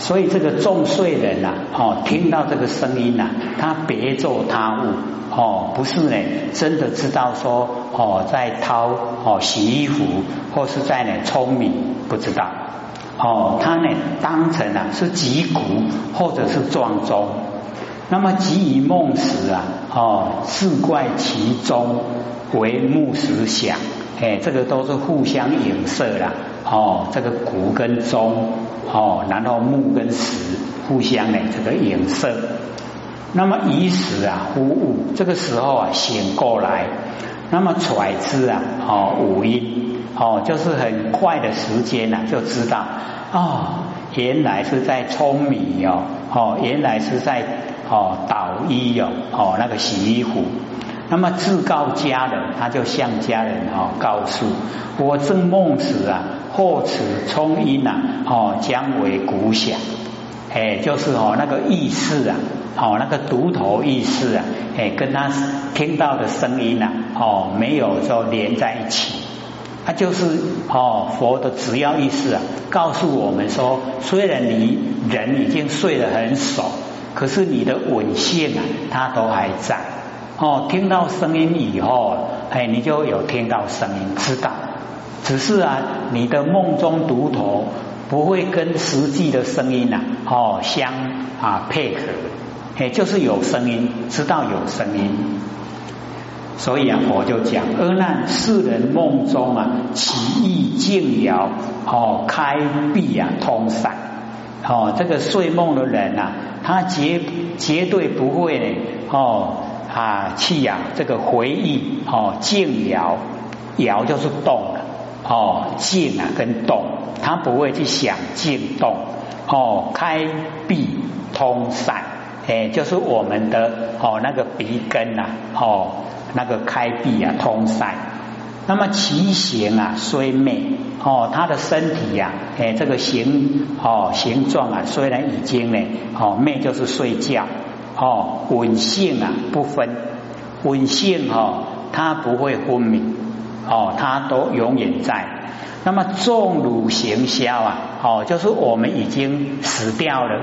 所以这个重睡人呐，哦，听到这个声音呐，他别作他物，哦，不是呢，真的知道说，哦，在掏哦洗衣服，或是在呢聪明，不知道，哦，他呢当成啊是击鼓或者是撞钟，那么即以梦时啊，哦，自怪其中为木石响，哎，这个都是互相影射啦，哦，这个鼓跟钟。哦，然后木跟石互相呢这个影射，那么以石啊呼物，这个时候啊醒过来，那么揣知啊哦五音哦就是很快的时间呐就知道哦原来是在舂米哦哦原来是在哦捣衣哦哦那个洗衣服。那么自告家人，他就向家人哦告诉我正梦时啊，或此冲音呐，哦将为鼓响，哎，就是哦那个意识啊，哦那个独头意识啊，哎跟他听到的声音呐，哦没有说连在一起，他就是哦佛的只要意识啊，告诉我们说，虽然你人已经睡得很熟，可是你的稳性啊，它都还在。哦，听到声音以后，哎，你就有听到声音，知道。只是啊，你的梦中独头不会跟实际的声音呐，哦，相啊配合，哎，就是有声音，知道有声音。所以啊，我就讲，阿难世人梦中啊，起意静摇，哦，开闭啊，通散。哦，这个睡梦的人呐，他绝绝对不会，哦。啊，气呀，这个回忆哦，静摇摇就是动了哦，静啊跟动，他不会去想静动哦，开闭通散，哎，就是我们的哦那个鼻根呐哦，那个开闭啊通散。那么其形啊虽美哦，他的身体呀，哎，这个形哦形状啊，虽然已经呢哦美就是睡觉。哦，稳性啊不分，稳性哦，它不会昏迷，哦，它都永远在。那么重乳行消啊，哦，就是我们已经死掉了，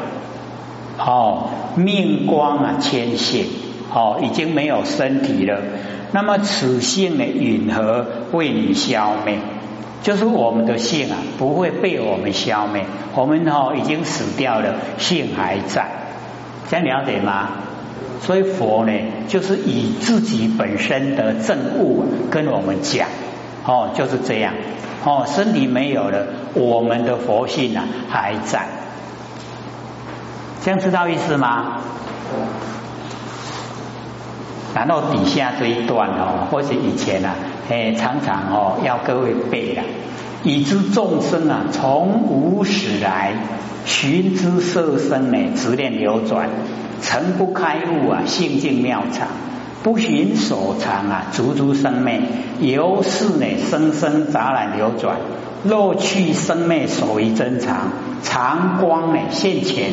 哦，命光啊牵线，哦，已经没有身体了。那么此性呢，允何为你消灭？就是我们的性啊，不会被我们消灭，我们哦已经死掉了，性还在。这样了解吗？所以佛呢，就是以自己本身的正悟跟我们讲，哦，就是这样，哦，身体没有了，我们的佛性啊还在，这样知道意思吗？然后底下这一段哦，或者以前啊，哎，常常哦要各位背的。以知众生啊，从无始来寻知色身呢，执念流转，诚不开悟啊，性境妙常，不寻所藏啊，足足生灭，由是呢，生生杂染流转，若去生灭所谓真常，常光呢现前，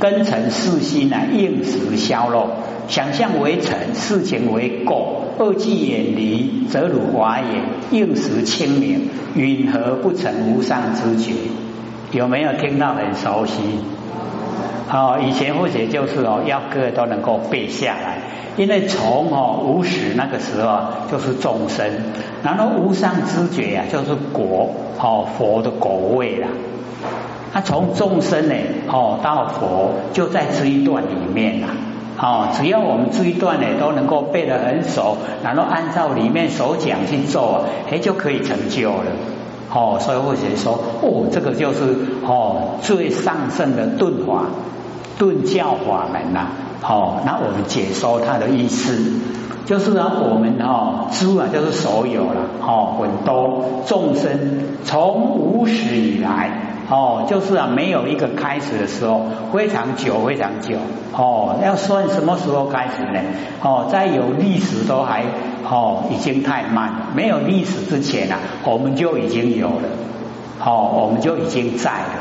根尘世心呢，应时消落，想象为尘，事情为垢。二际远离，则如华也；应时清明，允何不成无上之觉？有没有听到很熟悉？哦，以前或者就是哦，要各位都能够背下来，因为从哦无始那个时候就是众生，然后无上知觉呀就是果哦佛的果位啦。那从众生呢哦到佛，就在这一段里面啦。哦，只要我们这一段呢都能够背得很熟，然后按照里面所讲去做，哎，就可以成就了。哦，所以或者说，哦，这个就是哦最上圣的顿法、顿教法门呐。哦，那我们解说它的意思，就是呢，我们哦诸啊，就是所有了。哦，很多众生从无始以来。哦，就是啊，没有一个开始的时候，非常久，非常久。哦，要算什么时候开始呢？哦，在有历史都还哦，已经太慢了。没有历史之前啊，我们就已经有了。哦，我们就已经在了。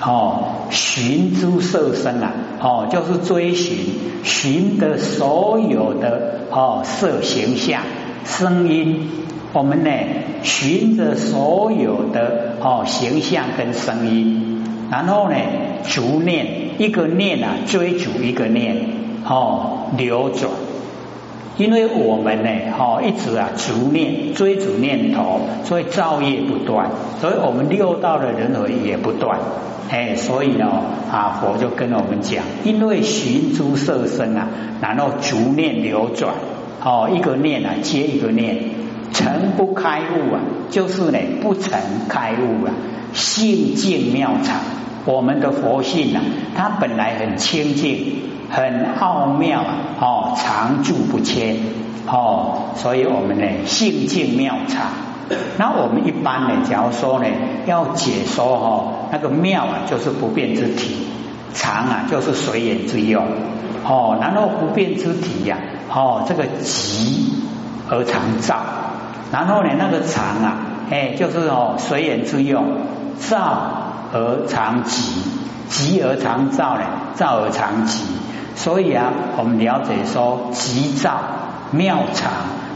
哦，寻诸色身啊，哦，就是追寻寻的所有的哦色形象、声音。我们呢，寻着所有的哦形象跟声音，然后呢，逐念一个念啊，追逐一个念哦，流转。因为我们呢，哦，一直啊逐念追逐念头，所以造业不断，所以我们六道的人回也不断。哎，所以呢，啊，佛就跟我们讲，因为寻诸色身啊，然后逐念流转，哦，一个念啊接一个念，成不开悟啊，就是呢不曾开悟啊，性净妙常，我们的佛性啊，它本来很清净，很奥妙啊，哦，常住不迁，哦，所以我们呢性净妙常。那我们一般呢，假如说呢，要解说哈，那个妙啊，就是不变之体；常啊，就是随缘之用。哦，然后不变之体呀，哦，这个极而常照。然后呢，那个常啊，哎，就是哦，随缘之用，照而常极，极而常照呢，照而常极。所以啊，我们了解说，极照妙常。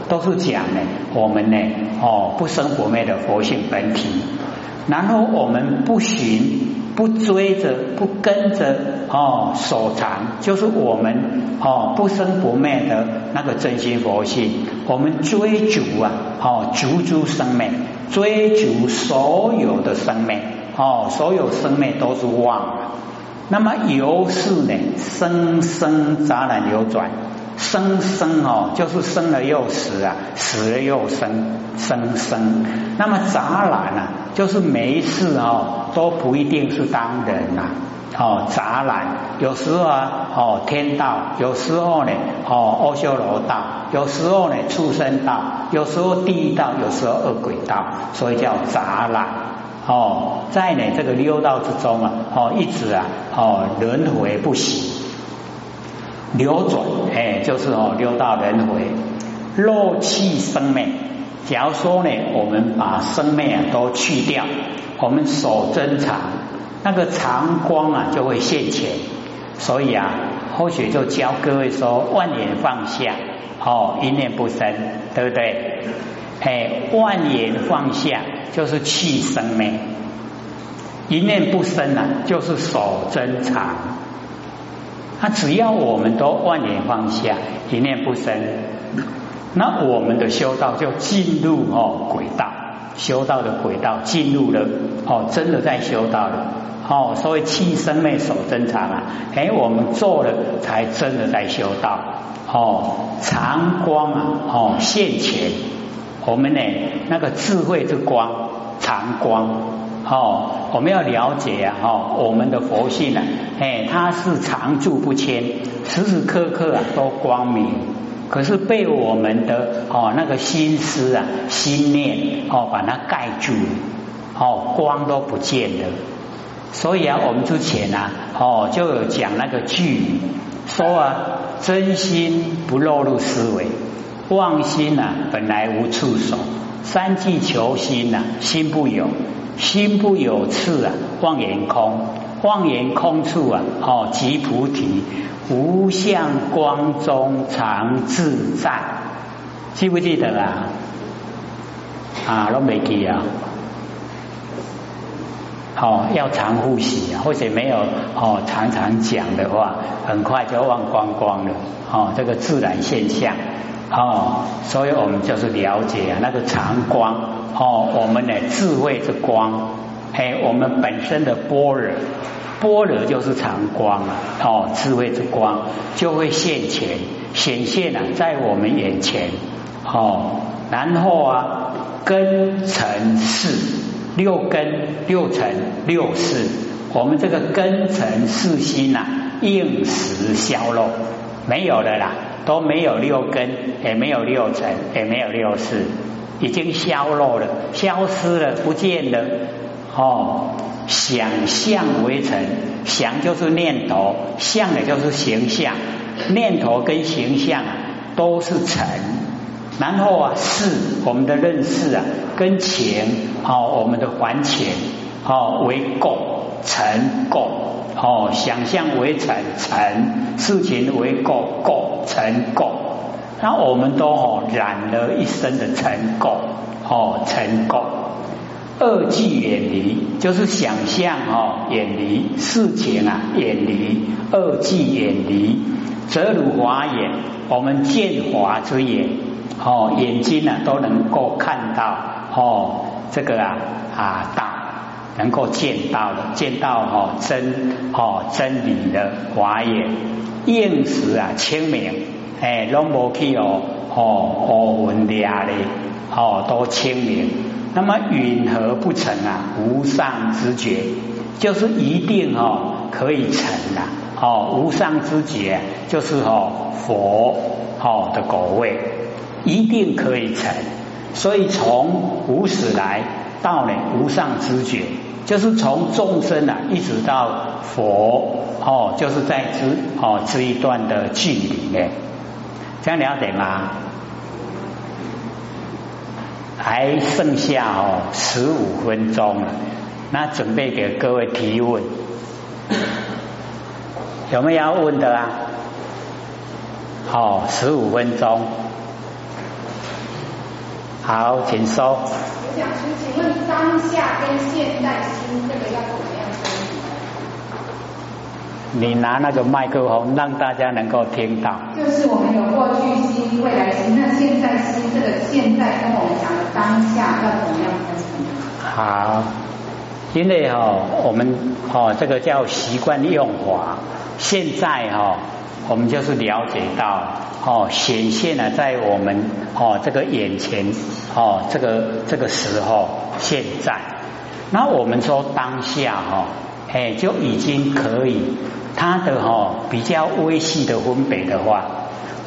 都是讲呢，我们呢，哦，不生不灭的佛性本体，然后我们不寻、不追着、不跟着，哦，所藏，就是我们哦，不生不灭的那个真心佛性，我们追逐啊，哦，逐诸生命，追逐所有的生命，哦，所有生命都是妄，那么由是呢，生生杂染流转。生生哦，就是生了又死啊，死了又生，生生。那么杂染啊，就是没事哦，都不一定是当人呐。哦，杂染有时候啊，哦天道，有时候呢，哦阿修罗道，有时候呢畜生道，有时候地狱道，有时候恶鬼道，所以叫杂染。哦，在呢这个六道之中啊，哦一直啊，哦轮回不息。流转，哎，就是哦，六道轮回，肉气生命。假如说呢，我们把生命啊都去掉，我们守真常，那个常光啊就会现前。所以啊，后学就教各位说，万念放下，哦，一念不生，对不对？哎，万念放下就是气生命，一念不生啊，就是守真常。那只要我们都万念放下，一念不生，那我们的修道就进入哦轨道，修道的轨道进入了哦，真的在修道了哦。所谓气生灭守真常啊，哎，我们做了才真的在修道哦。常光啊哦现前，我们呢那个智慧之光，常光。哦，我们要了解啊，哦，我们的佛性啊，哎，它是常住不迁，时时刻刻啊都光明。可是被我们的哦那个心思啊、心念哦把它盖住，哦光都不见了。所以啊，我们之前啊，哦就有讲那个句，说啊，真心不落入思维，妄心呐本来无处所，三际求心呐心不有。心不有次啊，望言空，望言空处啊，哦，即菩提，无相光中常自在，记不记得啊？啊，都没记啊。好，要常呼吸啊，或者没有哦，常常讲的话，很快就忘光光了。哦，这个自然现象。哦，所以我们就是了解啊，那个常光。哦，我们的智慧之光，哎，我们本身的般若，般若就是常光啊，哦，智慧之光就会现前显现啊，在我们眼前，哦，然后啊，根尘世六根六尘六世，我们这个根尘世心呐，应时消落，没有了啦，都没有六根，也没有六尘，也没有六事。已经消落了，消失了，不见了。哦，想象为尘，想就是念头，像的就是形象，念头跟形象都是尘。然后啊，是我们的认识啊，跟钱，哦，我们的还钱，哦，为垢，尘垢，哦，想象为成成事情为垢，垢尘垢。那我们都哦染了一身的尘垢，哦尘垢，二即远离，就是想象哦，远离事情啊，远离二即远离，则如华眼，我们见华之眼哦，眼睛呢都能够看到哦，这个啊啊道能够见到的，见到哦真哦真理的华眼，应时啊清明，哎，拢无去哦哦乌云掠咧，哦都清明。那么允何不成啊？无上之觉，就是一定哦可以成的哦。无上之觉就是哦佛哦的果位，一定可以成。所以从无始来到呢无上之觉，就是从众生啊一直到佛哦，就是在这哦这一段的距离呢，这样了解吗？还剩下哦十五分钟了，那准备给各位提问，有没有要问的啊？好，十五分钟，好，请说。我想请问当下跟现在心这个要怎么样你拿那个麦克风，让大家能够听到。就是我们有过去心、未来心，那现在心这个现在跟我们讲的当下要怎么样分好，因为哦，我们哦这个叫习惯用法。现在哈，我们就是了解到哦，显现了在我们哦这个眼前哦这个这个时候现在，那我们说当下哈。哎，就已经可以，它的哈比较微细的分别的话，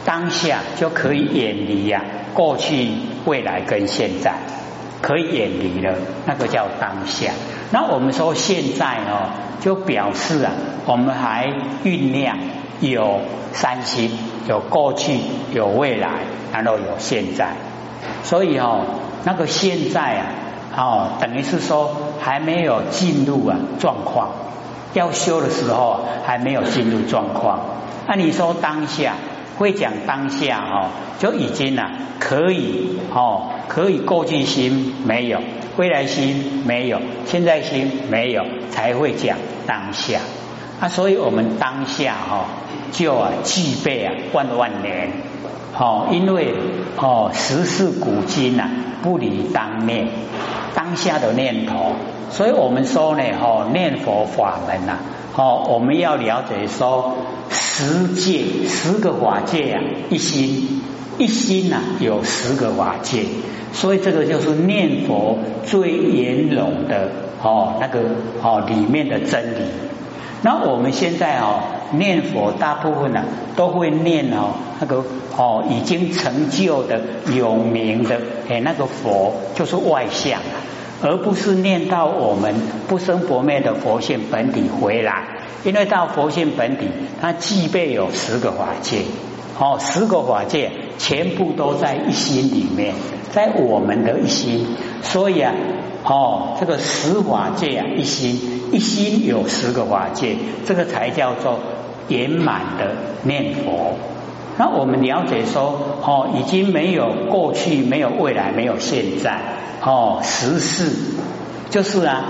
当下就可以远离呀，过去、未来跟现在可以远离了，那个叫当下。那我们说现在哦，就表示啊，我们还酝酿有三心，有过去、有未来，然后有现在，所以哦，那个现在啊。哦，等于是说还没有进入啊状况，要修的时候还没有进入状况。那你说当下会讲当下哦，就已经啊可以哦，可以过去心没有，未来心没有，现在心没有，才会讲当下。啊，所以我们当下哈就啊具备啊万万年，哦，因为哦时事古今呐不离当面。当下的念头，所以我们说呢，哦，念佛法门呐，哦，我们要了解说十界十个法界啊，一心一心呐，有十个法界，所以这个就是念佛最圆融的哦，那个哦里面的真理。那我们现在哦念佛，大部分呢都会念哦那个哦已经成就的有名的哎那个佛，就是外相啊。而不是念到我们不生不灭的佛性本体回来，因为到佛性本体，它具备有十个法界，哦，十个法界全部都在一心里面，在我们的一心，所以啊，哦，这个十法界啊，一心一心有十个法界，这个才叫做圆满的念佛。那我们了解说，哦，已经没有过去，没有未来，没有现在，哦，时世就是啊，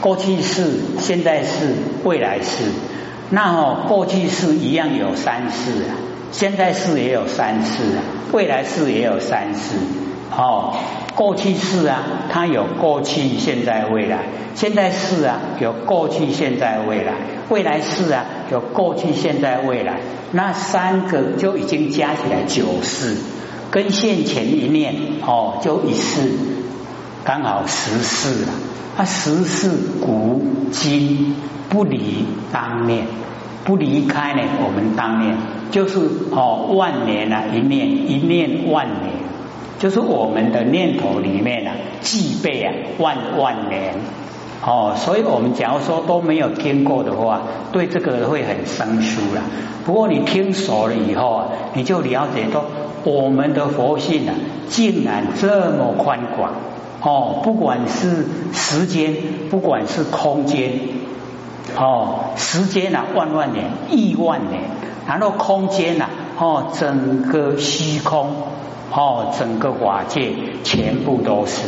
过去式、现在式、未来世。那哦，过去式一样有三世啊，现在世也有三世啊，未来世也有三世。哦，过去式啊，它有过去、现在、未来；现在式啊，有过去、现在、未来；未来式啊，有过去、现在、未来。那三个就已经加起来九世，跟现前一念哦，就一世，刚好十世了。啊，十世古今不离当念，不离开呢，我们当念就是哦，万年啊，一念一念万年，就是我们的念头里面啊，具备啊万万年。哦，所以我们假如说都没有听过的话，对这个会很生疏了。不过你听熟了以后啊，你就了解到我们的佛性啊，竟然这么宽广哦，不管是时间，不管是空间，哦，时间啊万万年、亿万年，然后空间呐，哦，整个虚空，哦，整个法界全部都是。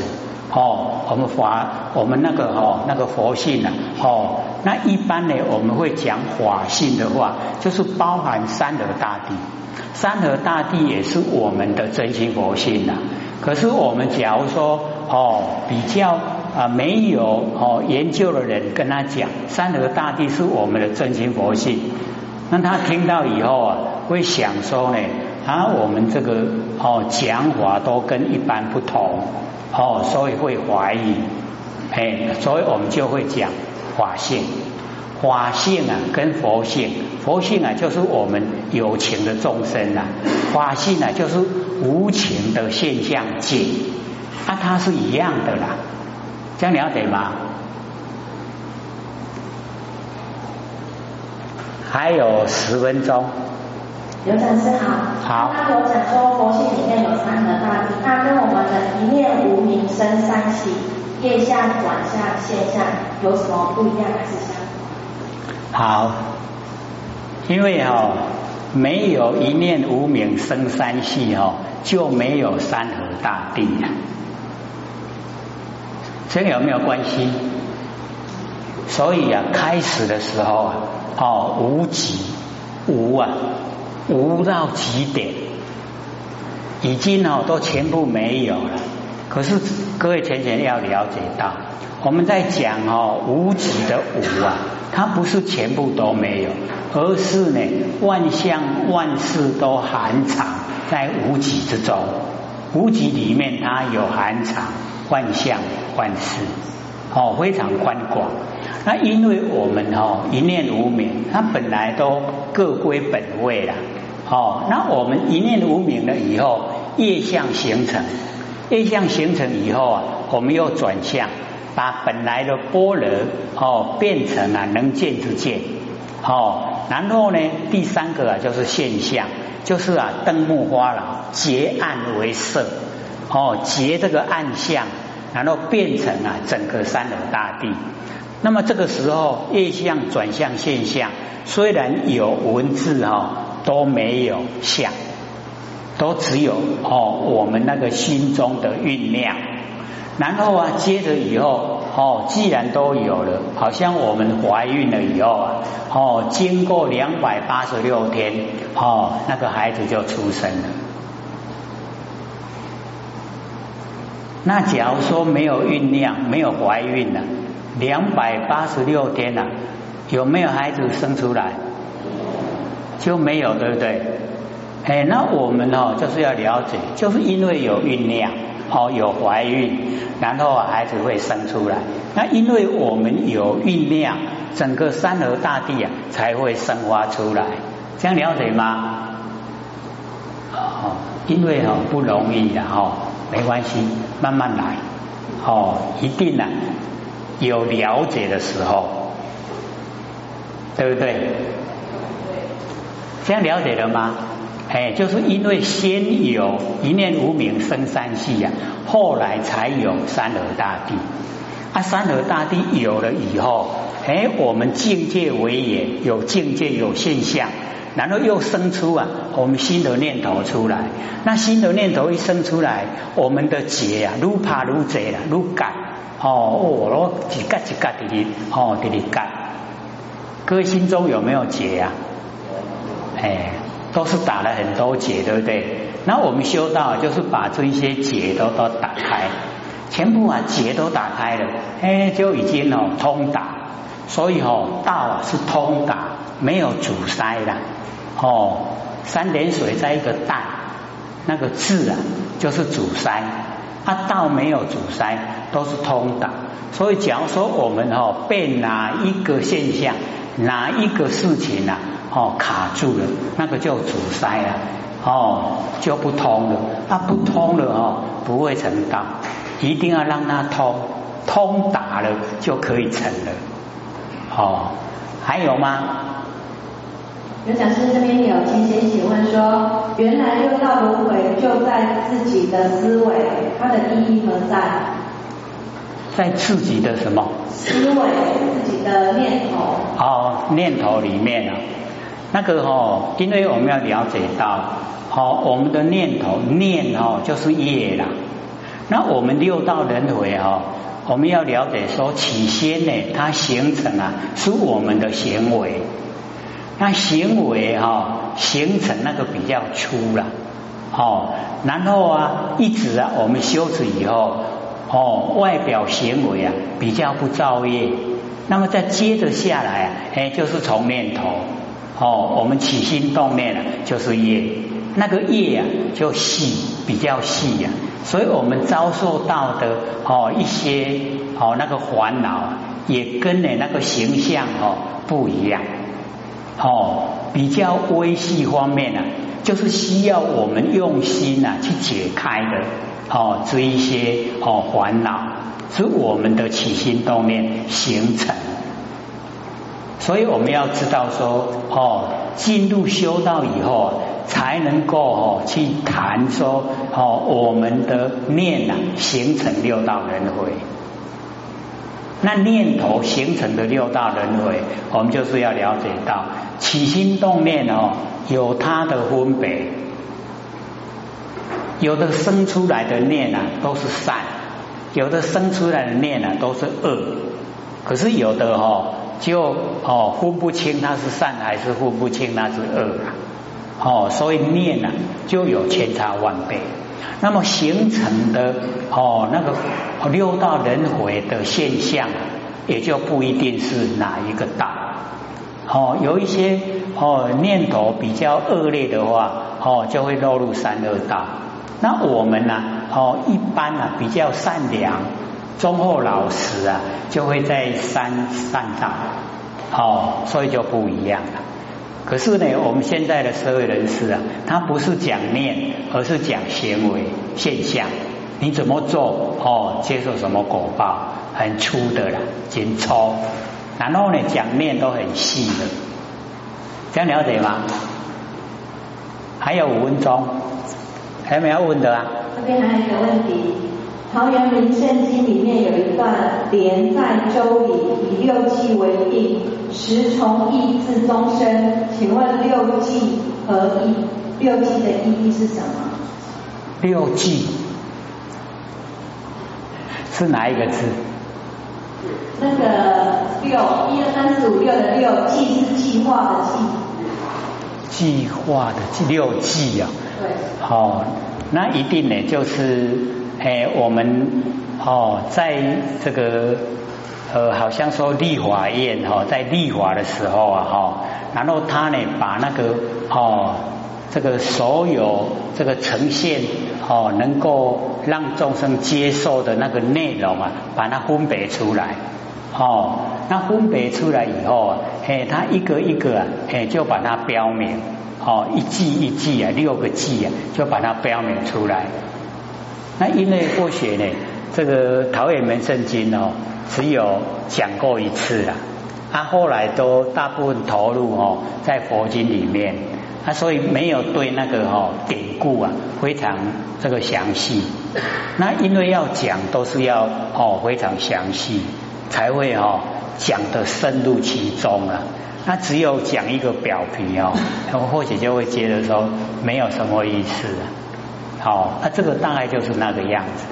哦，我们法我们那个哦那个佛性啊，哦，那一般呢我们会讲法性的话，就是包含三河大地，三河大地也是我们的真心佛性呐。可是我们假如说哦比较啊没有哦研究的人跟他讲三河大地是我们的真心佛性，那他听到以后啊会想说呢啊我们这个哦讲法都跟一般不同。哦，所以会怀疑，哎，所以我们就会讲法性，法性啊，跟佛性，佛性啊，就是我们有情的众生啊，法性啊，就是无情的现象界，啊，它是一样的啦，这样了解吗？还有十分钟。刘禅师好，好。刚刚有讲说佛性里面有三河大地，那跟我们的一念无名生三起，业相转向现象有什么不一样还是相同？好，因为哦没有一念无名生三系哦，就没有三河大地呀，这个有没有关系？所以啊，开始的时候啊，哦无极无啊。无到极点，已经哦都全部没有了。可是各位浅浅要了解到，我们在讲哦无极的无啊，它不是全部都没有，而是呢万象万事都含藏在无极之中。无极里面它有含藏万象万事，哦非常宽广。那因为我们哦一念无明，它本来都各归本位了。哦，那我们一念无明了以后，业相形成，业相形成以后啊，我们又转向，把本来的般若哦变成了能见之见，哦，然后呢，第三个啊就是现象，就是啊灯木花了，结暗为色，哦结这个暗象，然后变成啊整个三河大地。那么这个时候业相转向现象，虽然有文字哈。都没有相，都只有哦，我们那个心中的酝酿。然后啊，接着以后哦，既然都有了，好像我们怀孕了以后啊，哦，经过两百八十六天哦，那个孩子就出生了。那假如说没有酝酿，没有怀孕了，两百八十六天了，有没有孩子生出来？就没有，对不对？哎，那我们哦，就是要了解，就是因为有酝酿，哦，有怀孕，然后孩子会生出来。那因为我们有酝酿，整个山河大地啊，才会生发出来。这样了解吗？哦，因为哦不容易的哦，没关系，慢慢来。哦，一定呢有了解的时候，对不对？这样了解了吗？哎，就是因为先有一念无名生三世呀，后来才有三河大地。啊，三河大地有了以后，哎，我们境界为也，有境界有现象，然后又生出啊，我们新的念头出来。那新的念头一生出来，我们的结啊，如怕如贼了，愈干哦，我一格一格的哦，的干。各位心中有没有结呀？哎，都是打了很多结，对不对？那我们修道就是把这一些结都都打开，全部啊结都打开了，哎，就已经哦通达。所以哦道啊是通达，没有阻塞的。哦，三点水在一个淡，那个字啊就是阻塞，啊道没有阻塞，都是通达。所以假如说我们哦被哪一个现象，哪一个事情啊？哦，卡住了，那个就阻塞了，哦，就不通了。它不通了哦，不会成道，一定要让它通，通达了就可以成了。哦，还有吗？有讲师这边有亲戚请问说，原来六道轮回就在自己的思维，它的意义何在？在自己的什么？思维，自己的念头。哦，念头里面啊。那个哦，因为我们要了解到，好，我们的念头念哦就是业啦。那我们六道轮回哈，我们要了解说起先呢，它形成啊是我们的行为，那行为哈形成那个比较粗了，哦，然后啊一直啊我们修持以后，哦外表行为啊比较不造业，那么再接着下来啊，哎就是从念头，哦我们起心动念啊就是业，那个业啊就细比较细呀。所以我们遭受到的哦一些哦那个烦恼，也跟呢那个形象哦不一样哦，比较微细方面呢，就是需要我们用心呐去解开的哦这一些哦烦恼，是我们的起心动念形成。所以我们要知道说哦，进入修道以后。才能够哦去谈说哦我们的念呐形成六道轮回，那念头形成的六道轮回，我们就是要了解到起心动念哦有它的分别，有的生出来的念呐都是善，有的生出来的念呐都是恶，可是有的哦就哦分不清它是善还是分不清那是恶啊。哦，所以念呢就有千差万别，那么形成的哦那个六道轮回的现象，也就不一定是哪一个道。哦，有一些哦念头比较恶劣的话，哦就会落入三恶道。那我们呢，哦一般呢比较善良、忠厚老实啊，就会在三善道。哦，所以就不一样了。可是呢，我们现在的社会人士啊，他不是讲念，而是讲行为现象。你怎么做哦，接受什么果报，很粗的啦，紧凑。然后呢，讲念都很细的，这样了解吗？还有五分钟，还有没有问的啊？这边还有一个问题，《桃园明圣经》里面有一段连在周礼，以六纪为定。十从义至终身，请问六纪何意？六纪的意义是什么？六纪是哪一个字？那个六，一二三四五六的六，计是计划的计。计划的计，六计啊。对。好，那一定呢，就是哎，我们哦，在这个。呃，好像说立法院哈，在立法的时候啊哈，然后他呢把那个哦，这个所有这个呈现哦，能够让众生接受的那个内容啊，把它分别出来哦，那分别出来以后啊，嘿，他一个一个啊，嘿，就把它标明哦，一季一季啊，六个季啊，就把它标明出来。那因为或许呢，这个陶冶门圣经哦。只有讲过一次啊，他后来都大部分投入哦在佛经里面，他所以没有对那个哦典故啊非常这个详细。那因为要讲都是要哦非常详细，才会哦讲的深入其中啊。那只有讲一个表皮哦，他或许就会觉得说没有什么意思。好，那这个大概就是那个样子。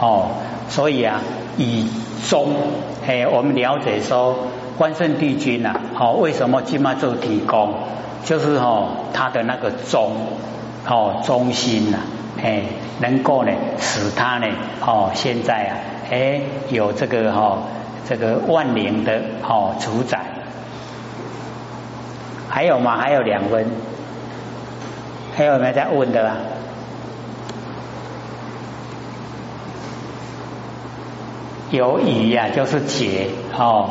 哦，所以啊。以中，嘿，我们了解说，关圣帝君呐，好，为什么金妈做提供？就是哦，他的那个中，哦，中心呐，嘿，能够呢，使他呢，哦，现在啊，哎，有这个哈，这个万灵的哦主宰。还有吗？还有两分，还有没有在问的啦？有疑呀，就是解哦；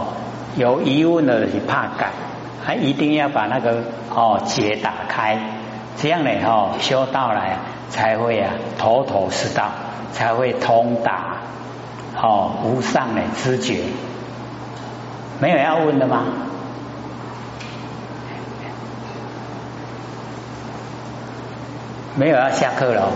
有疑问的是怕改，还一定要把那个哦结打开，这样呢哦修道来才会啊头头是道，才会通达哦无上的知觉。没有要问的吗？没有要下课了。